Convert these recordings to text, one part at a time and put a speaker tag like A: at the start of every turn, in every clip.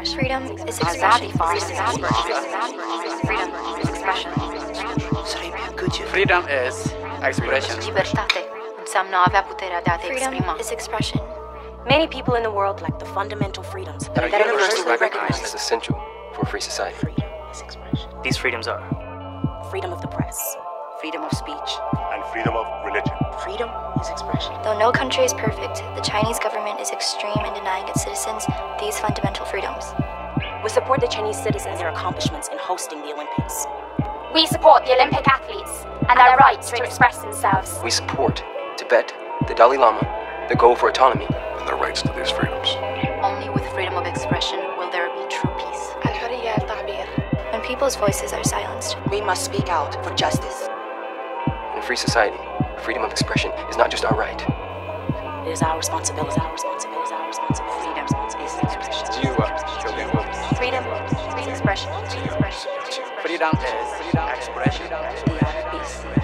A: Freedom is expression. Freedom is
B: expression.
A: Freedom
B: is expression.
C: Libertate înseamnă a avea puterea de a te exprima.
A: Freedom is expression.
D: Many people in the world lack the fundamental freedoms
E: that are universally recognized as essential for a free society.
D: Freedom is expression.
F: These freedoms are
D: freedom of the press,
G: freedom of speech,
H: and freedom of religion.
G: Freedom is expression.
A: Though no country is perfect, the Chinese government is extreme in denying its citizens these fundamental freedoms.
D: We support the Chinese citizens and their accomplishments in hosting the Olympics.
I: We support the Olympic athletes and their rights to express themselves.
E: We support Tibet, the Dalai Lama, the goal for autonomy,
H: and the rights to these freedoms.
C: Only with freedom of expression will there be true peace.
A: When people's voices are silenced,
G: we must speak out for justice.
E: In a free society, freedom of expression is not just our right.
D: It is our responsibility. It is our responsibility. It is our responsibility.
C: Freedom is uh, expression.
B: You are children.
A: Freedom is expression.
B: Freedom is expression.
G: Peace.
F: my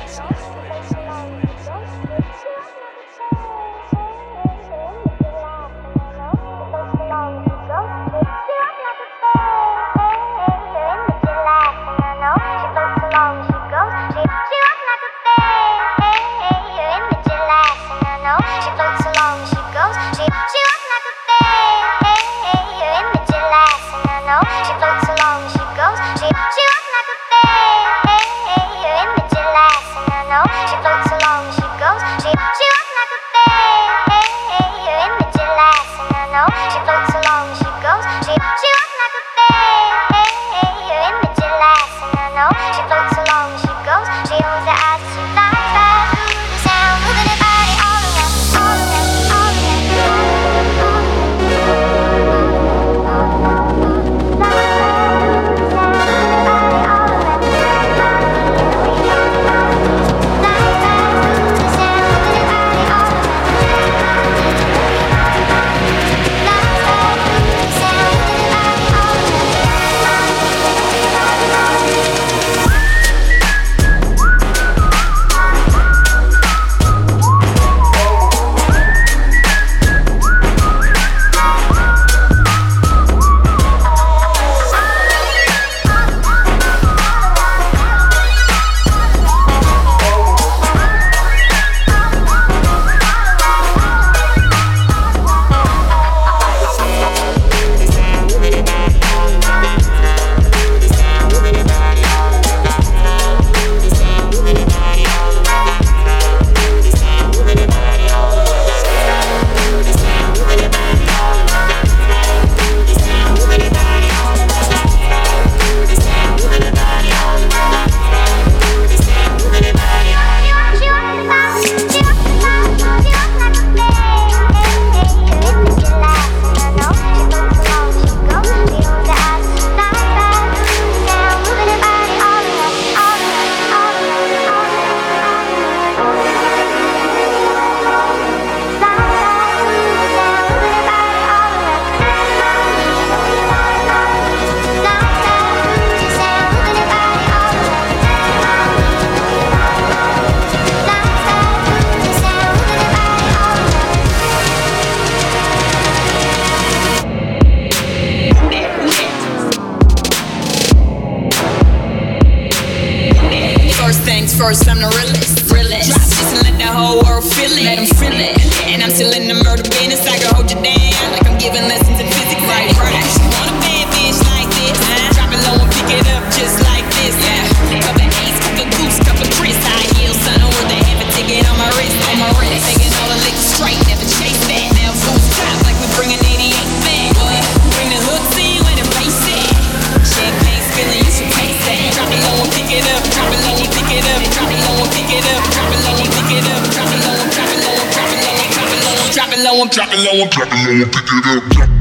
F: I won't pick it up.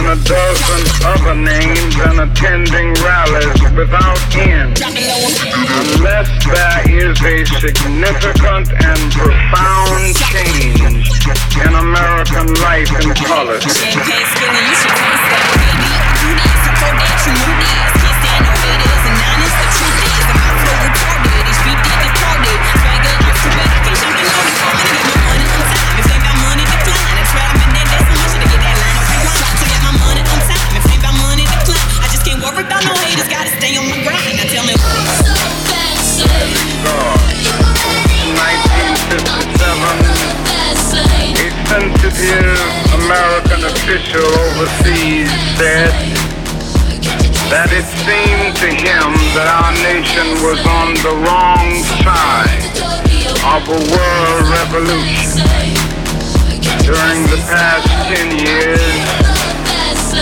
F: than a dozen other names and attending rallies without end. Unless there is a significant and profound change in American life and politics. American official overseas said that it seemed to him that our nation was on the wrong side of a world revolution. During the past 10 years,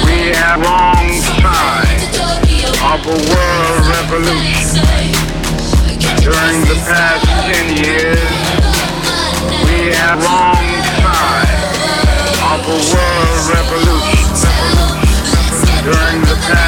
F: we have wrong side of a world revolution. During the past 10 years, we have wrong world revolution. During the
J: time.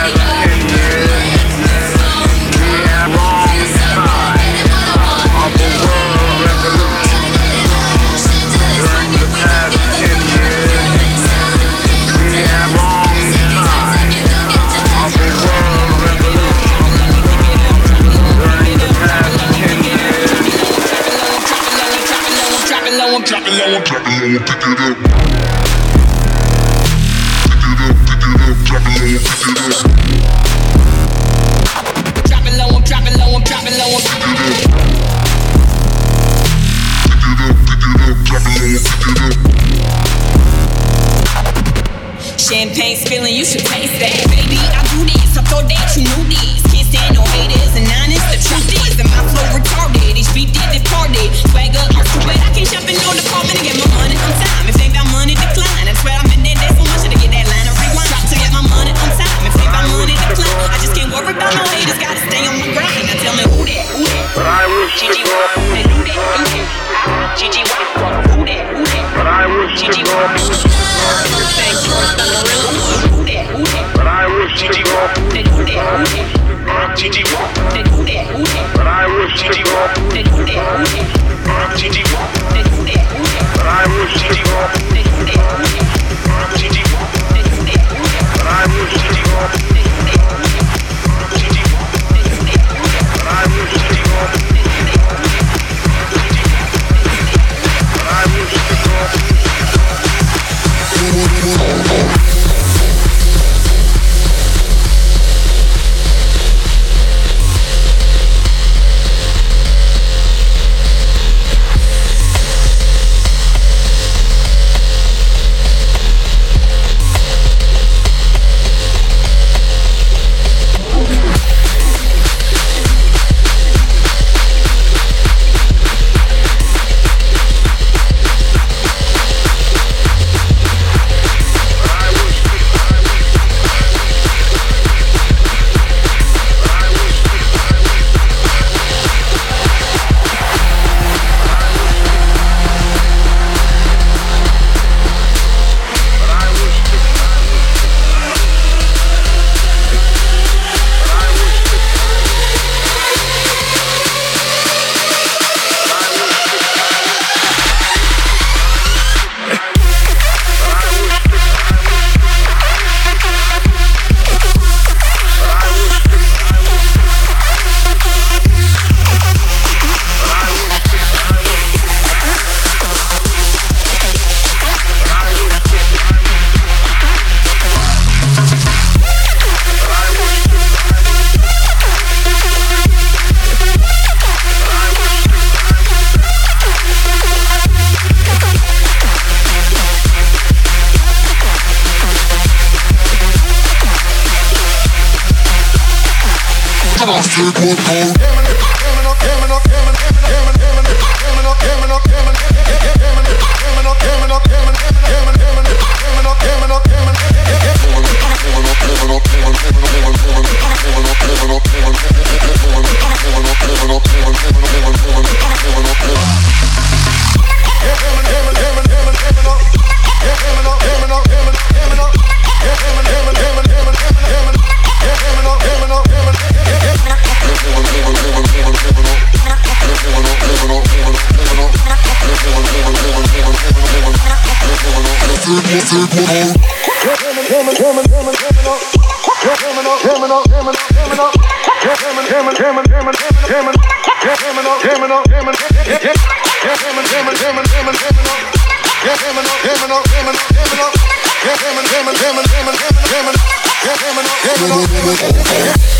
J: Yeah.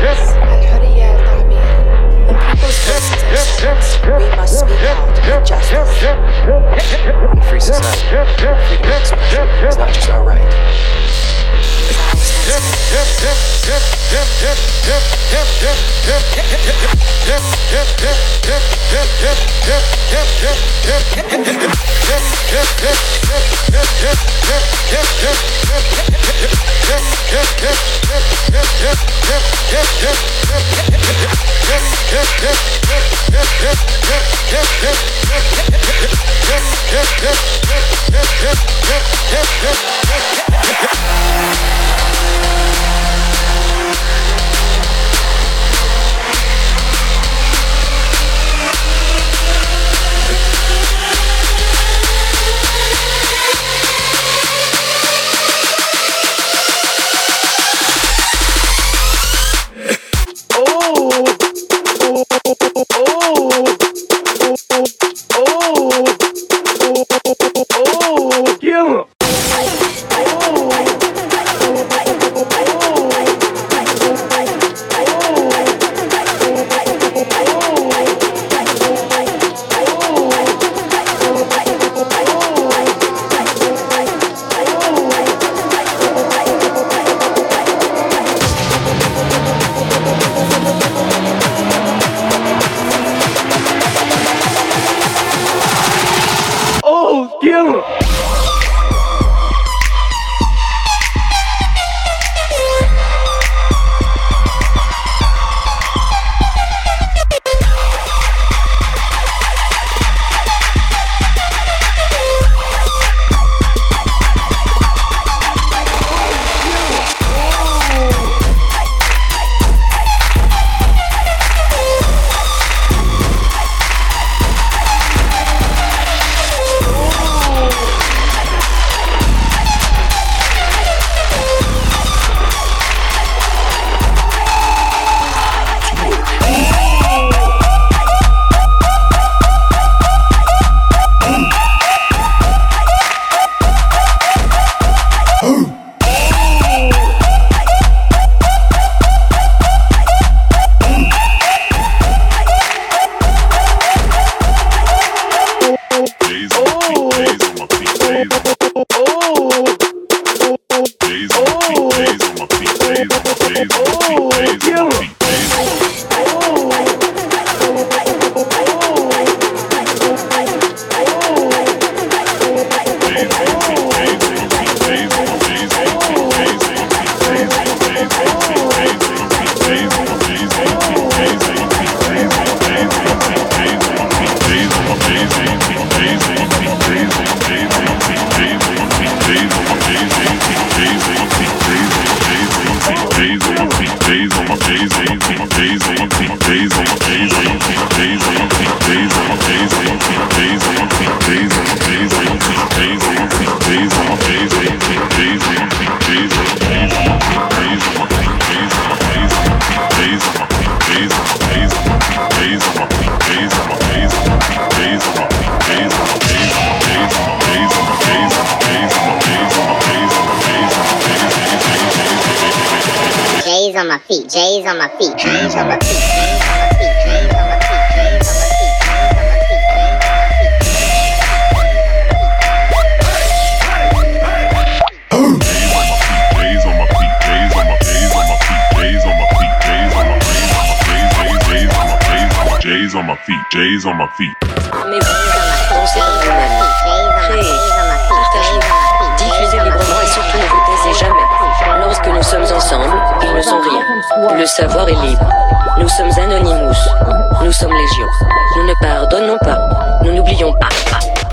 J: Yes. When people resist us, we must speak out justice. Free society, freedom of expression is not just
K: our right. Hip, hip, hip, hip, hip, hip. Nous sommes Légion. Nous ne pardonnons pas. Nous n'oublions pas.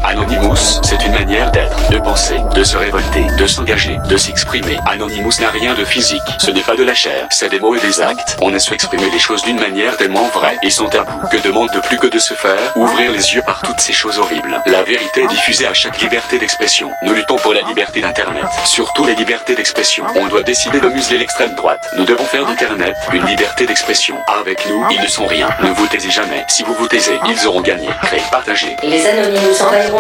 L: Anonymous, c'est une manière d'être, de penser, de se révolter, de s'engager, de s'exprimer. Anonymous n'a rien de physique, ce n'est pas de la chair, c'est des mots et des actes. On a su exprimer les choses d'une manière tellement vraie et sans tabou que demande de plus que de se faire ouvrir les yeux par toutes ces choses horribles. La vérité est diffusée à chaque liberté d'expression. Nous luttons pour la liberté d'Internet, surtout les libertés d'expression. On doit décider de museler l'extrême droite. Nous devons faire d'Internet une liberté d'expression. Avec nous, ils ne sont rien. Ne vous taisez jamais. Si vous vous taisez, ils auront gagné. Créez, partagez.
K: Les le monde.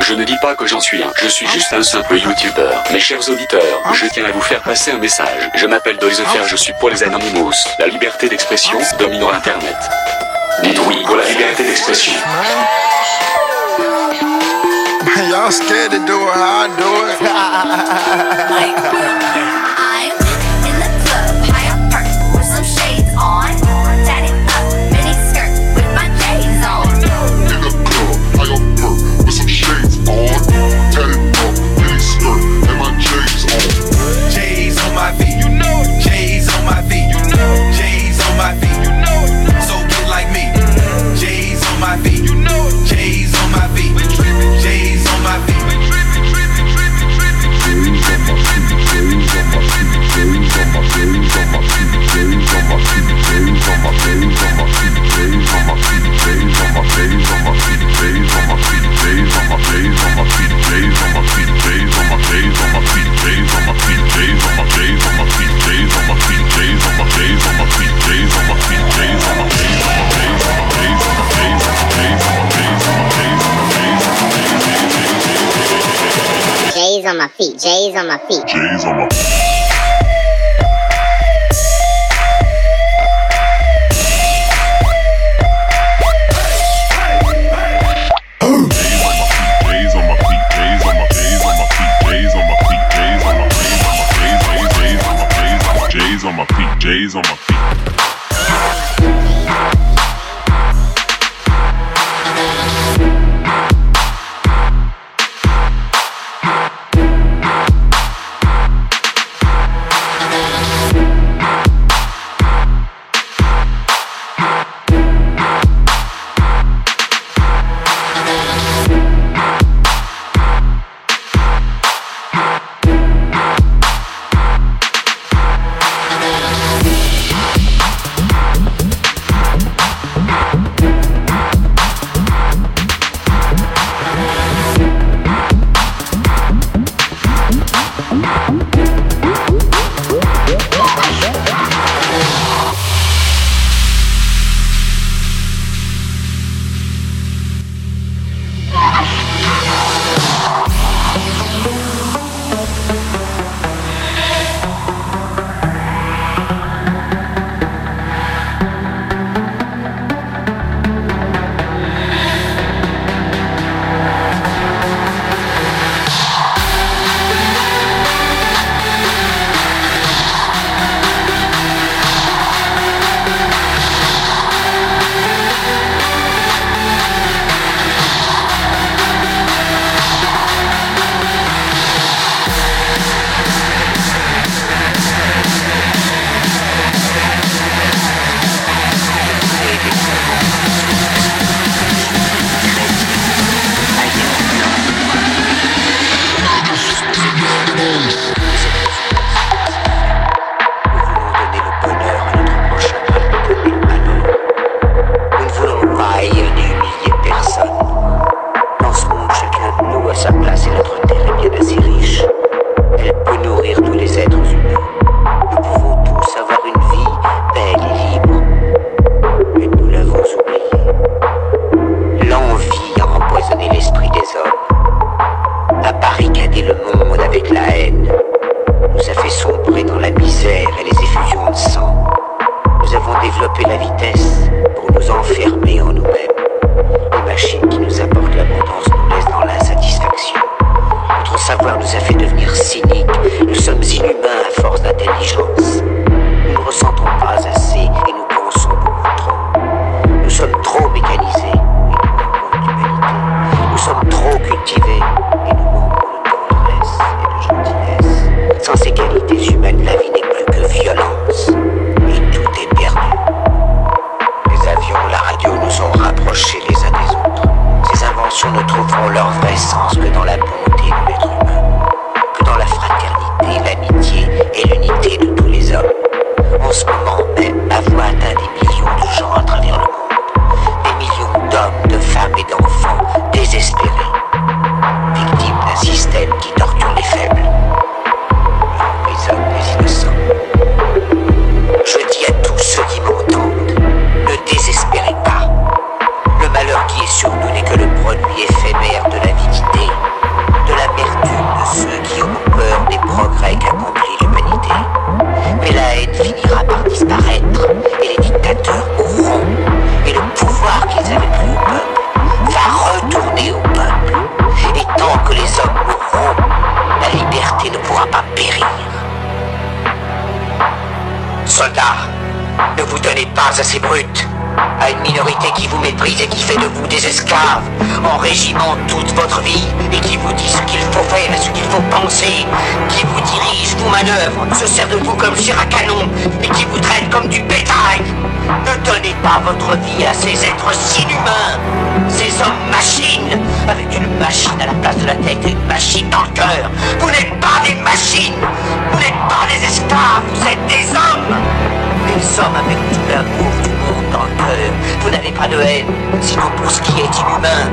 L: Je ne dis pas que j'en suis un, je suis juste un simple youtubeur. Mes chers auditeurs, je tiens à vous faire passer un message. Je m'appelle Doisefer, je suis pour les Anonymous. La liberté d'expression dominera Internet. Dites oui pour la liberté d'expression.
M: Y'all scared to do it how I do it?
N: Feet, J's on my feet. J's on my J's
O: et qui fait de vous des esclaves, en régiment toute votre vie, et qui vous dit ce qu'il faut faire et ce qu'il faut penser, qui vous dirige, vous manœuvre, se sert de vous comme chair à canon, et qui vous traite comme du bétail. Ne donnez pas votre vie à ces êtres inhumains, ces hommes machines, avec une machine à la place de la tête et une machine dans le cœur. Vous n'êtes pas des machines, vous n'êtes pas des esclaves, vous êtes des hommes. Des hommes avec tout l'amour Vous n'avez pas de haine, sinon pour ce qui est inhumain,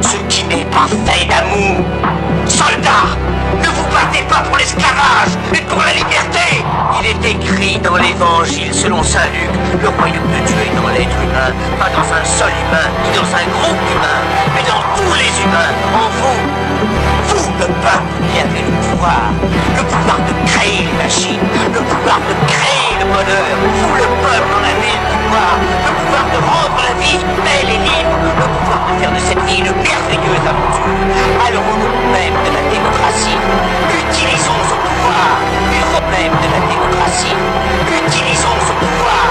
O: ce qui n'est pas fait d'amour. Soldats, ne vous battez pas pour l'esclavage, mais pour la liberté. Il est écrit dans l'évangile selon saint Luc, le royaume de Dieu est dans l'être humain, pas dans un seul humain, ni dans un groupe humain, mais dans tous les humains, en vous. Vous, le peuple, qui avez le le pouvoir de créer les machines, le pouvoir de créer le bonheur. Vous, le peuple, en avez le pouvoir, le pouvoir de rendre la vie belle et libre, le pouvoir de faire de cette vie une merveilleuse aventure. Nom même de la démocratie, utilisons ce pouvoir, nom même de la démocratie, utilisons ce pouvoir,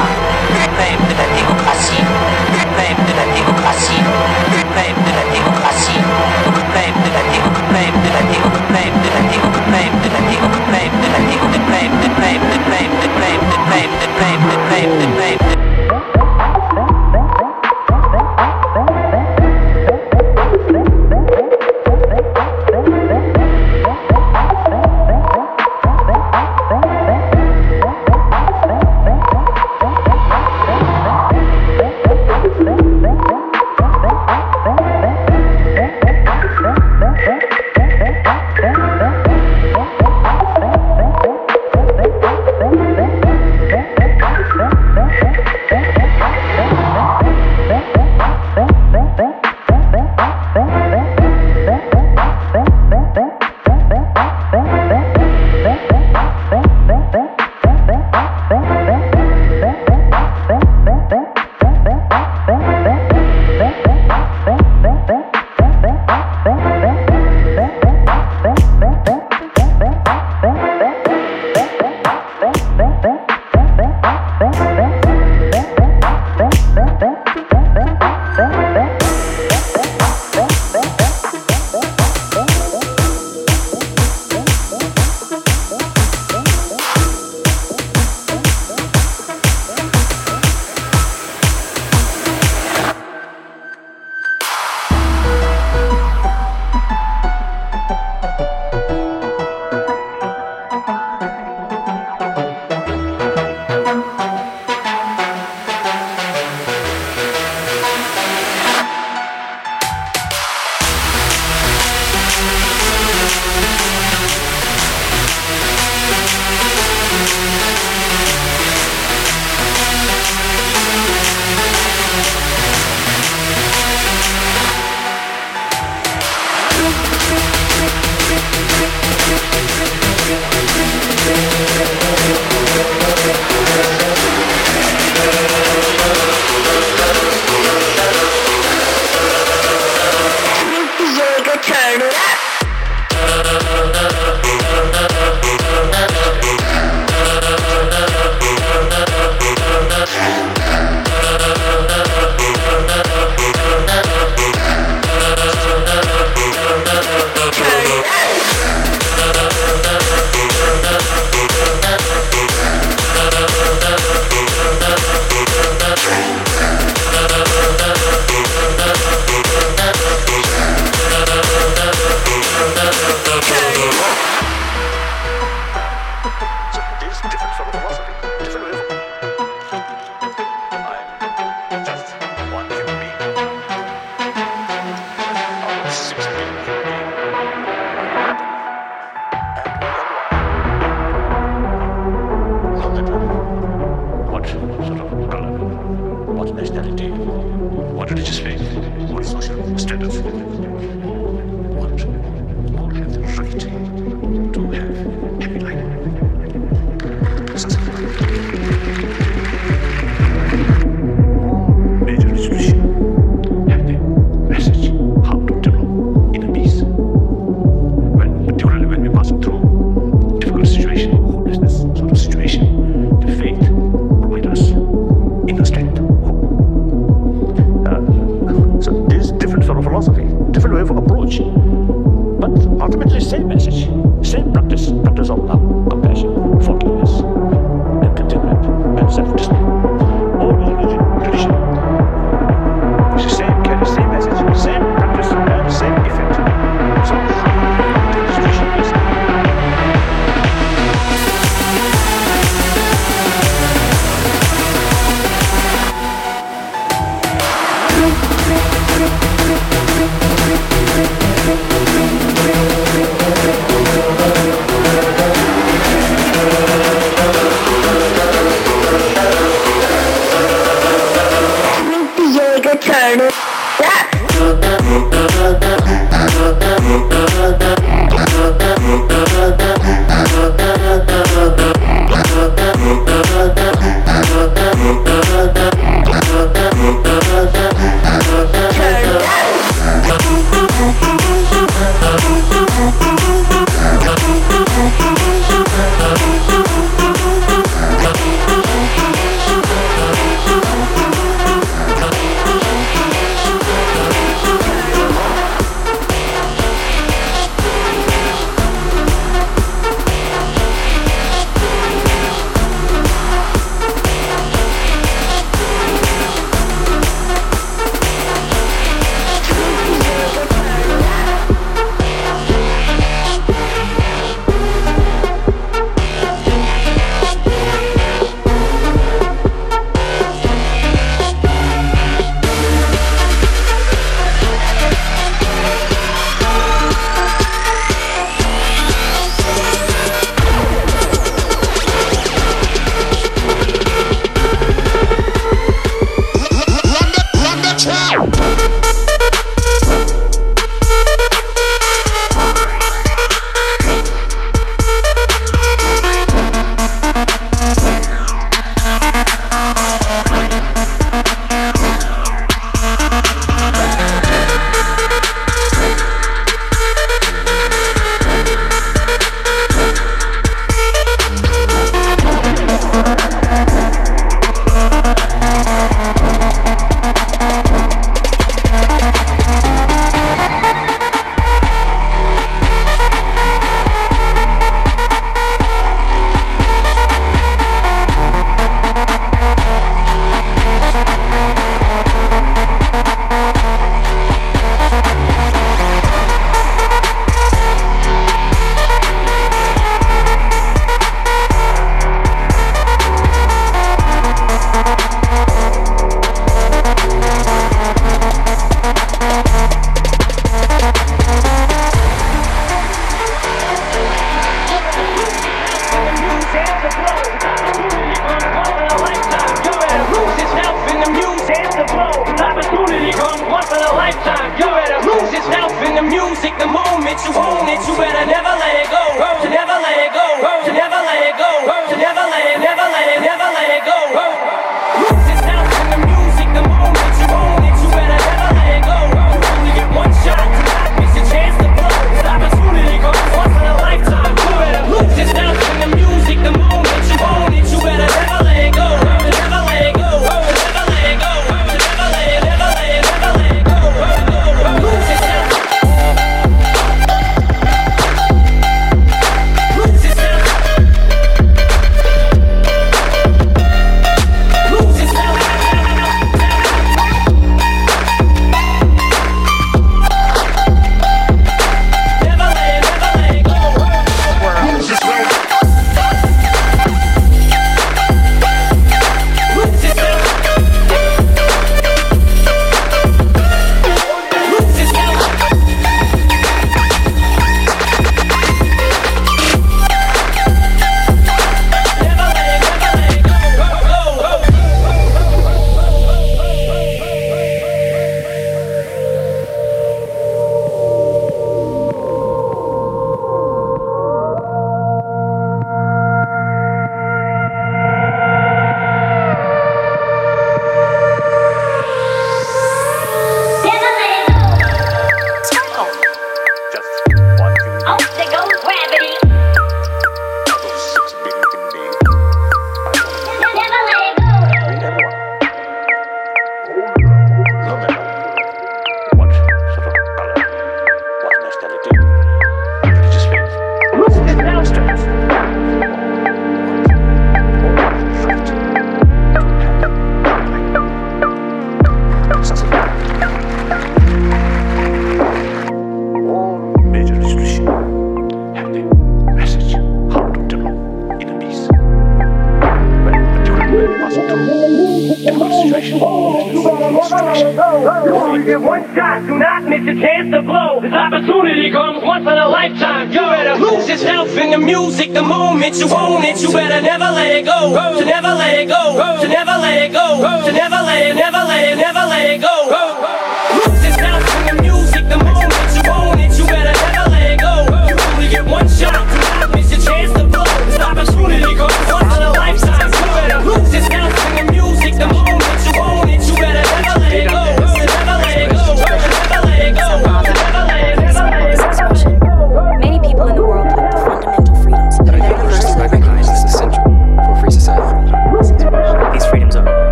O: même de la démocratie, au nom même de la démocratie, au
P: name, name.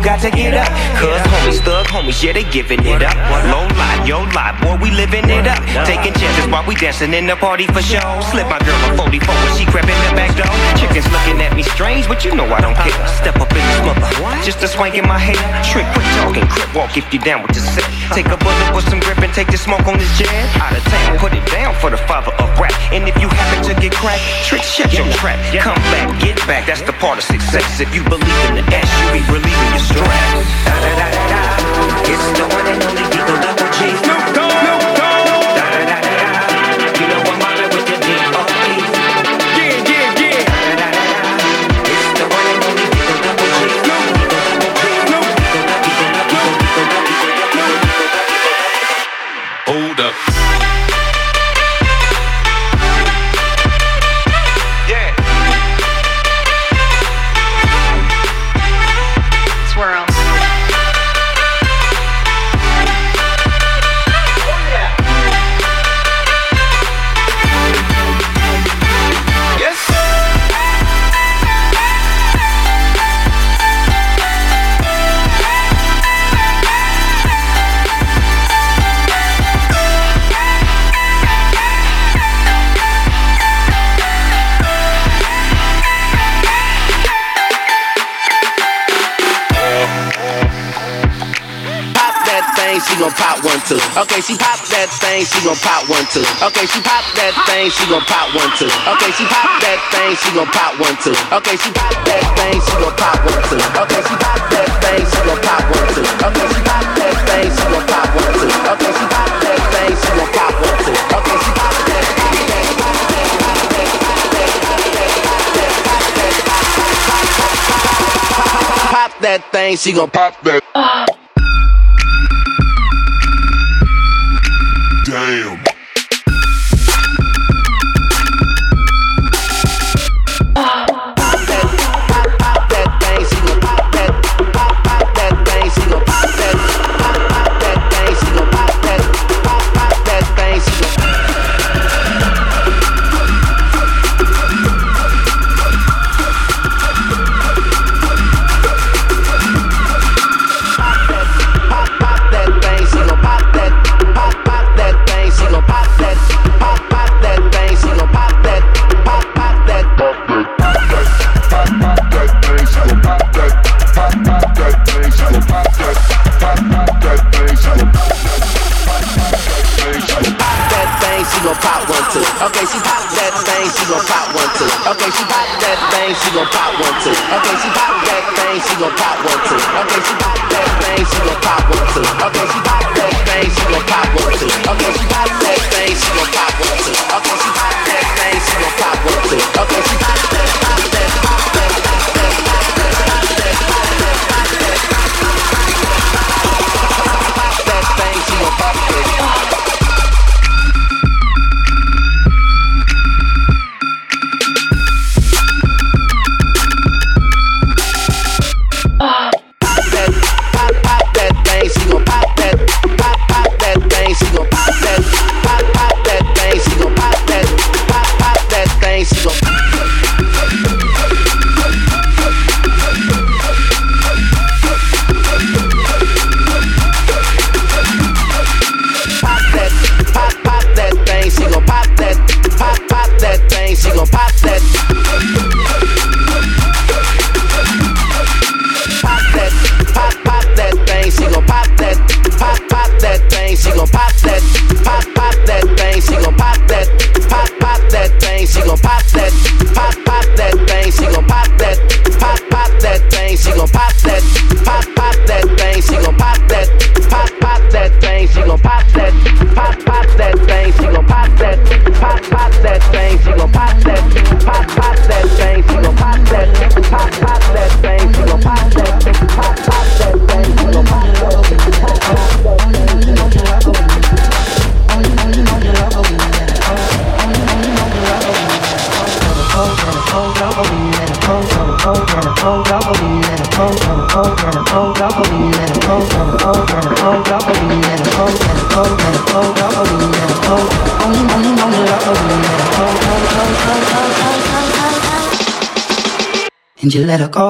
P: You
Q: got to get up. Cuz homies, thug homies, yeah, they giving it up. Low lie, yo lie, boy, we living it up. Taking chances while we dancing in the party for show. Slip my girl a 44 when she crept in the back door. Chickens looking at me strange, but you know I don't care. Step up in this mother, just a swank in my hair. Trick, quit talking, crip walk if you down with the set. Take a bullet with some grip and take the smoke on this jet. Out of town, put it down for the father of rap. And if you happen to get cracked, trick, shut your trap. Come back, get back, that's the part of success. If you believe in the S, you be relieving your stress. Da da da da da. It's the one and only Double G. Snoop Dogg.
R: Too. Okay, she pop that thing, she gon' pop one too. Okay, she pop that thing, she gon' pop one too. Okay, she pop that thing, she gon' pop one too. Okay, she pop that thing, she gon' pop one too. Okay, she pop that thing, she gon' pop one too. Okay, she pop that thing, she gon' pop one too. Okay, she pop that thing, she gon' pop one too. Okay, she pop that Pop that thing, she gon' pop that.
S: You let her go.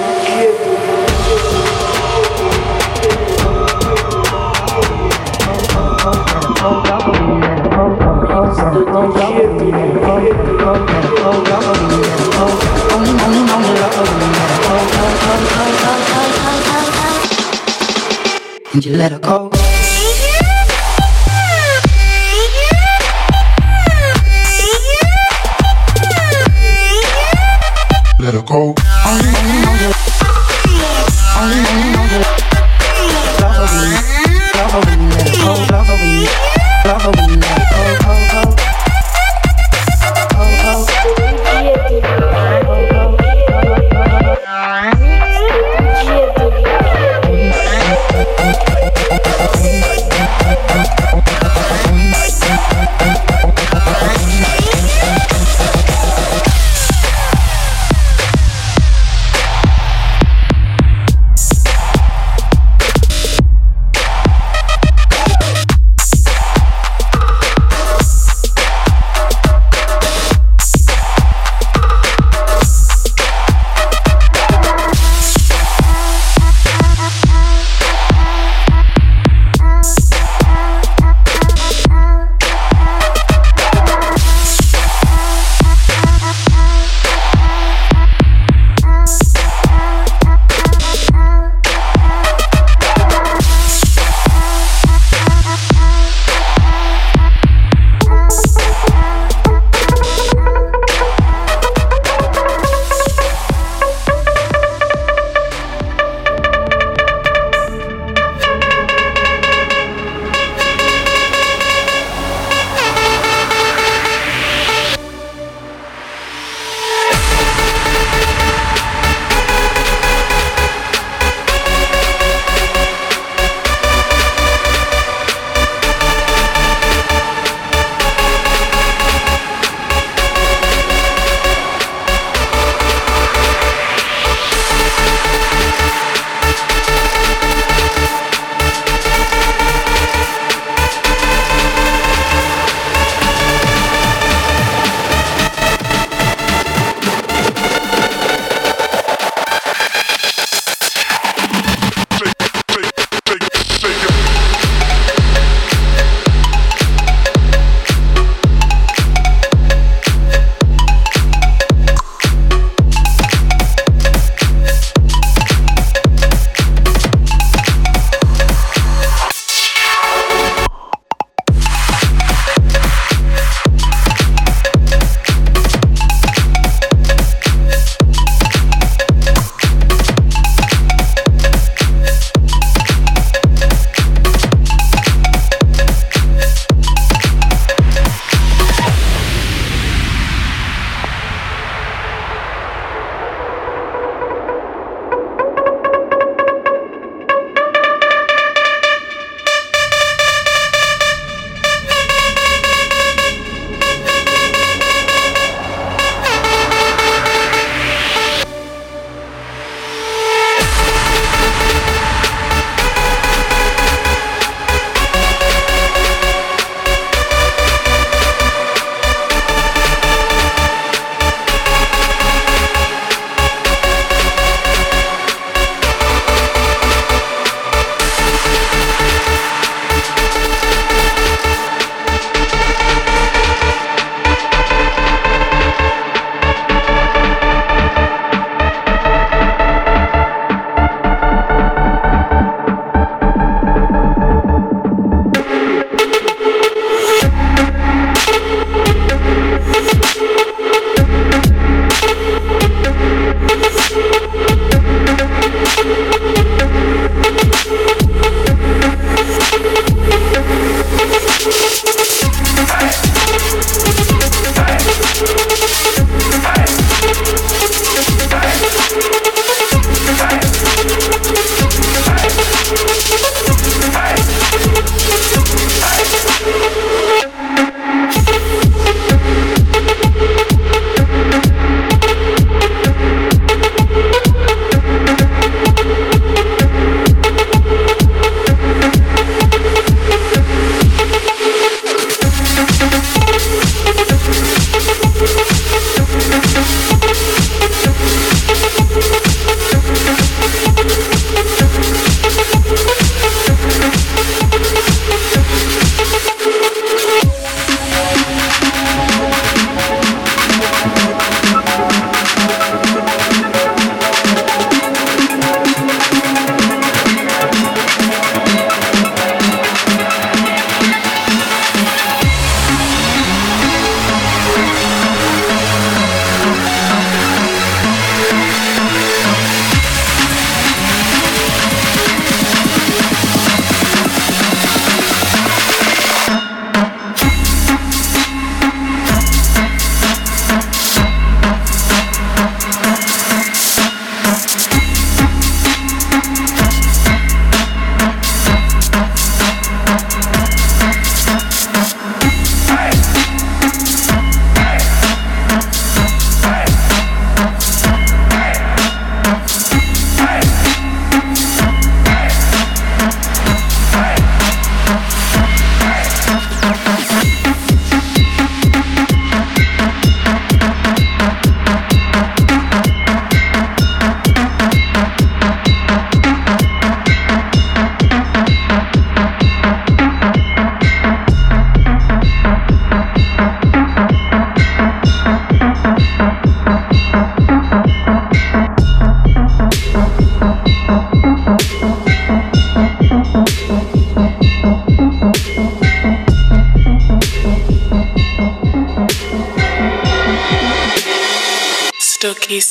S: And you let her go.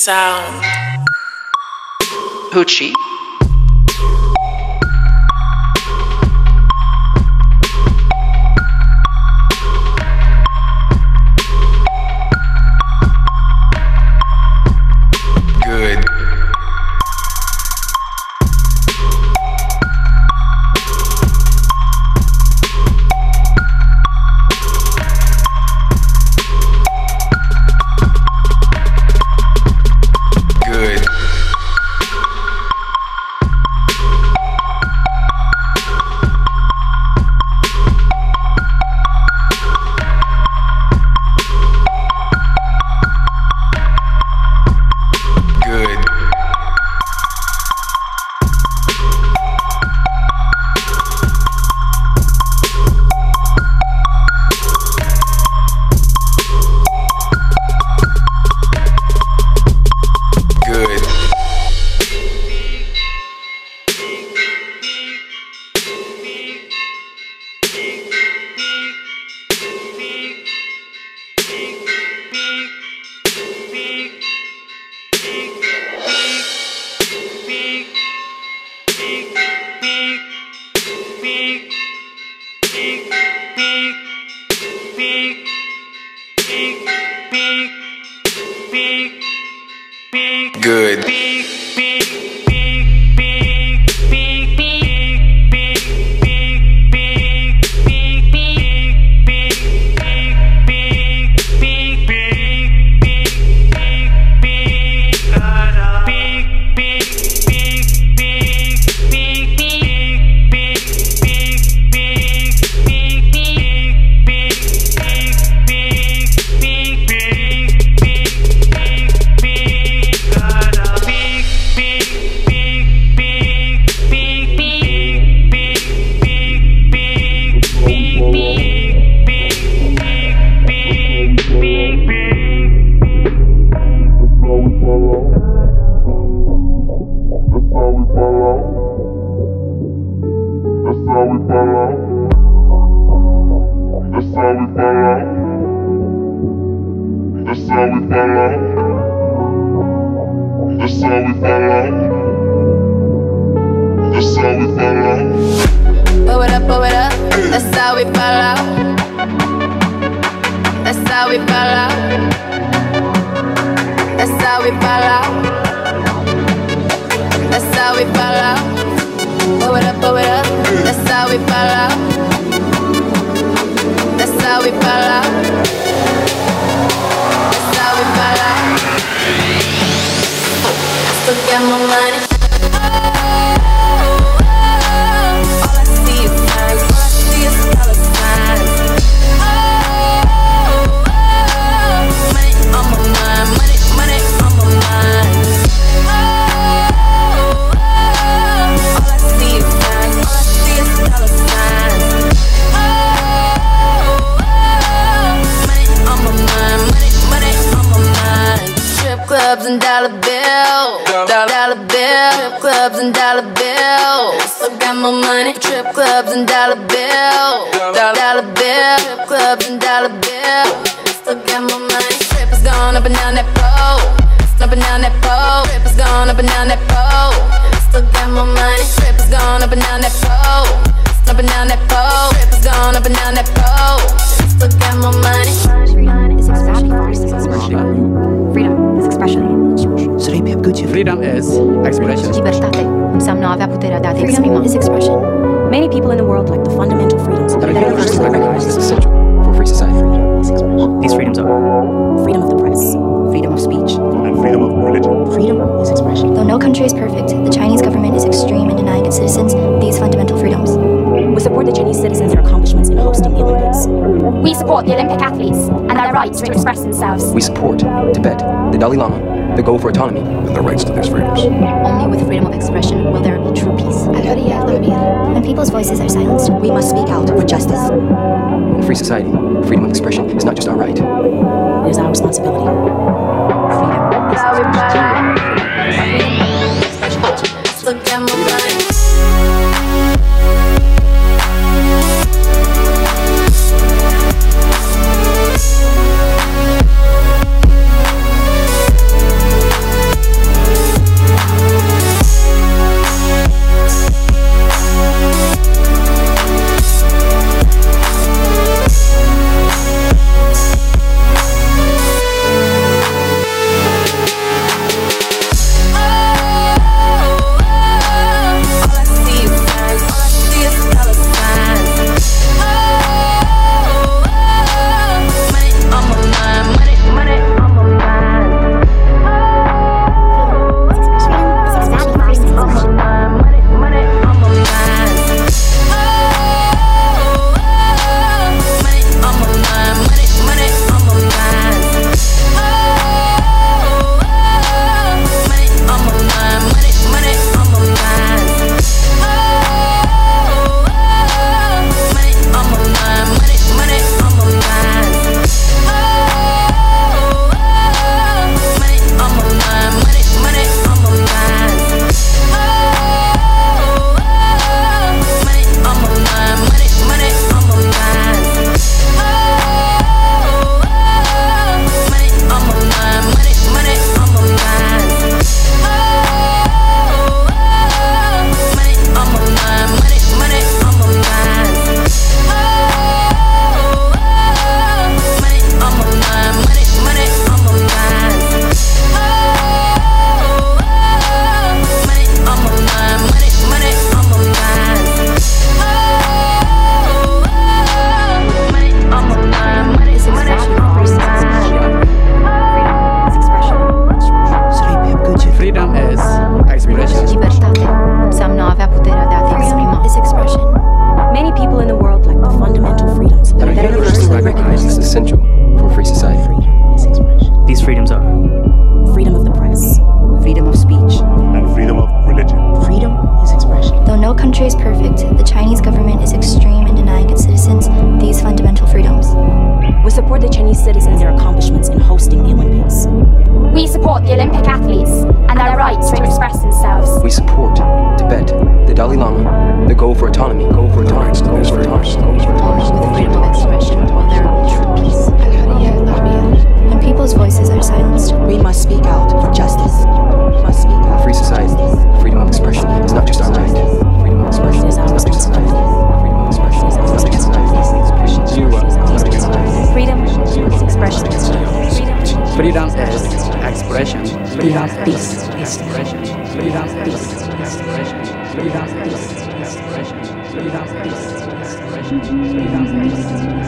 T: Sound.
E: Hoochie.
H: Fall out.
U: Blow it up, blow it up. That's how we fall out. That's how we fall out. That's how we fall out. I still got my money. Clubs and dollar bills. Dollar, dollar bills. Strip clubs and dollar bills. Got my money. Trip clubs and dollar bills. Dollar, dollar bills. Strip clubs and dollar bills. Still got my money. Trip is gone up and down that pole. Up and down that pole. Trip is gone up and down that pole. Still got my money. Trip is gone up and down that pole. Up and down that pole. Trip is gone up and down that pole. Still got my money.
V: Freedom is expression. Libertate înseamnă a avea puterea de a te
A: Freedom
V: exprima.
A: is expression.
D: Many people in the world like the fundamental freedoms
E: That are universally recognized as essential for free society.
W: These freedoms are
D: freedom of the press, freedom of speech,
X: and freedom of religion.
D: Freedom is expression.
A: Though no country is perfect, the Chinese government is extreme in denying its citizens these fundamental freedoms.
D: We support the Chinese citizens' their accomplishments in hosting the Olympics.
I: We support the Olympic athletes and their rights to express themselves.
E: We support Tibet, the Dalai Lama, the goal for autonomy, and the rights to these freedoms.
V: Only with freedom of expression will there be true peace.
A: When people's voices are silenced,
G: We must speak out for justice.
E: In a free society, freedom of expression is not just our right.
D: It is our responsibility.
U: Still country is perfect,
Y: the Chinese government is extreme
A: in denying its citizens these fundamental freedoms.
D: We support the Chinese citizens and their accomplishments in hosting the Olympics.
I: We support the Olympic athletes and their rights to express themselves.
E: We support Tibet, the Dalai Lama, the goal for autonomy, goal for autonomy, goal for autonomy, goal for autonomy.
S: Freedom of expression, vulnerable, true peace.
Y: When people's voices are silenced, we must speak Freedom is expression. Freedom is. Expression. Freedom is. Expression. Freedom is. Expression. Freedom is peace. Expression. Freedom is peace.